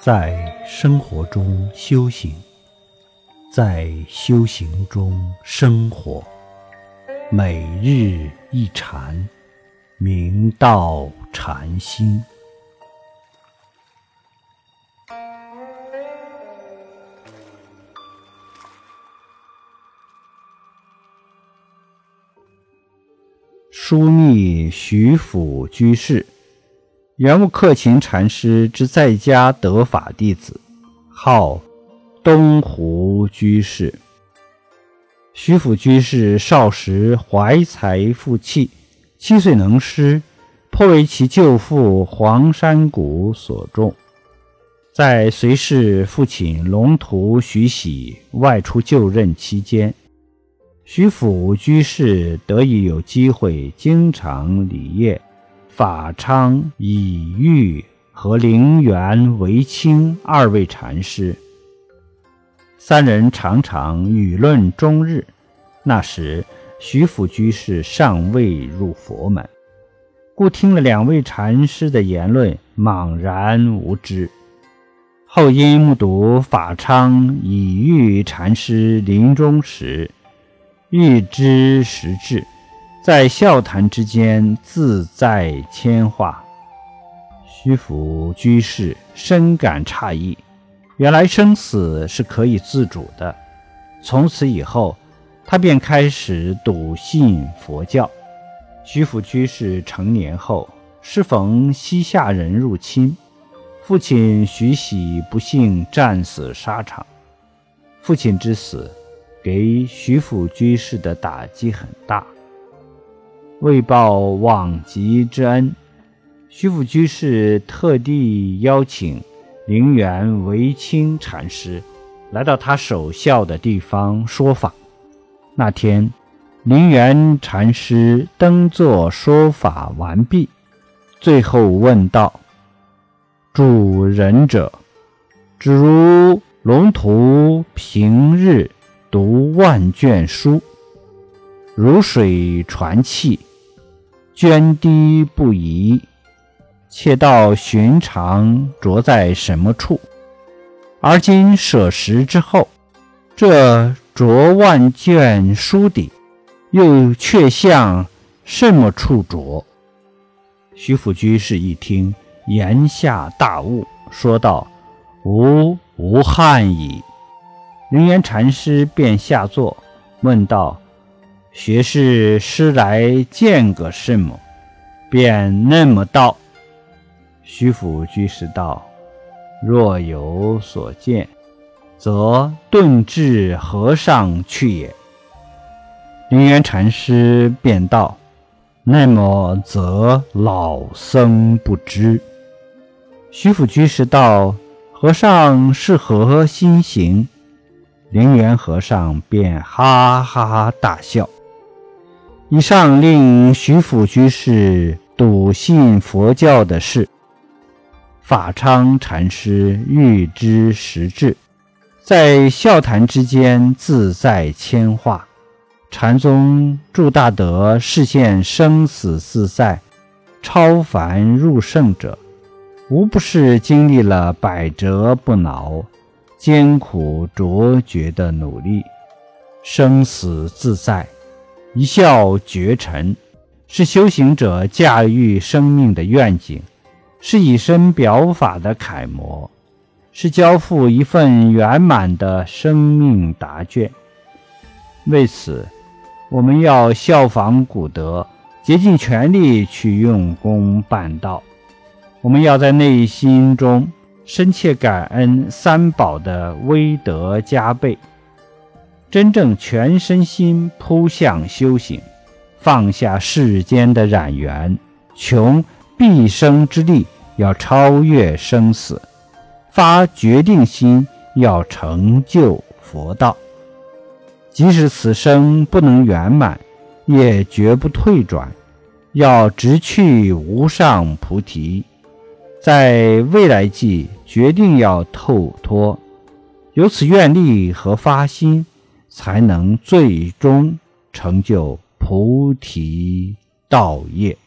在生活中修行，在修行中生活，每日一禅，明道禅心。枢密徐府居士。圆悟克勤禅师之在家得法弟子，号东湖居士。徐府居士少时怀才富气，七岁能诗，颇为其舅父黄山谷所重。在随侍父亲龙图徐喜外出就任期间，徐府居士得以有机会经常礼谒。法昌、以玉和灵源为清二位禅师，三人常常语论终日。那时，徐府居士尚未入佛门，故听了两位禅师的言论，茫然无知。后因目睹法昌、以玉禅师临终时，欲知实质。在笑谈之间，自在铅化。徐府居士深感诧异，原来生死是可以自主的。从此以后，他便开始笃信佛教。徐府居士成年后，适逢西夏人入侵，父亲徐喜不幸战死沙场。父亲之死，给徐府居士的打击很大。为报往极之恩，徐府居士特地邀请灵源维清禅师来到他守孝的地方说法。那天，灵源禅师登座说法完毕，最后问道：“主人者，只如龙图平日读万卷书，如水传气。”涓滴不移，且道寻常着在什么处？而今舍食之后，这着万卷书底，又却向什么处着？徐府居士一听，言下大悟，说道：“吾无憾矣。”灵岩禅师便下座，问道。学士师来见个什么？便那么道。徐府居士道：“若有所见，则顿至和尚去也。”灵源禅师便道：“那么则老僧不知。”徐府居士道：“和尚是何心行？”灵源和尚便哈哈大笑。以上令徐府居士笃信佛教的事，法昌禅师预知实质，在笑谈之间自在铅化。禅宗祝大德视现生死自在、超凡入圣者，无不是经历了百折不挠、艰苦卓绝的努力，生死自在。一笑绝尘，是修行者驾驭生命的愿景，是以身表法的楷模，是交付一份圆满的生命答卷。为此，我们要效仿古德，竭尽全力去用功办道。我们要在内心中深切感恩三宝的威德加倍。真正全身心扑向修行，放下世间的染缘，穷毕生之力要超越生死，发决定心要成就佛道。即使此生不能圆满，也绝不退转，要直去无上菩提。在未来际决定要透脱，有此愿力和发心。才能最终成就菩提道业。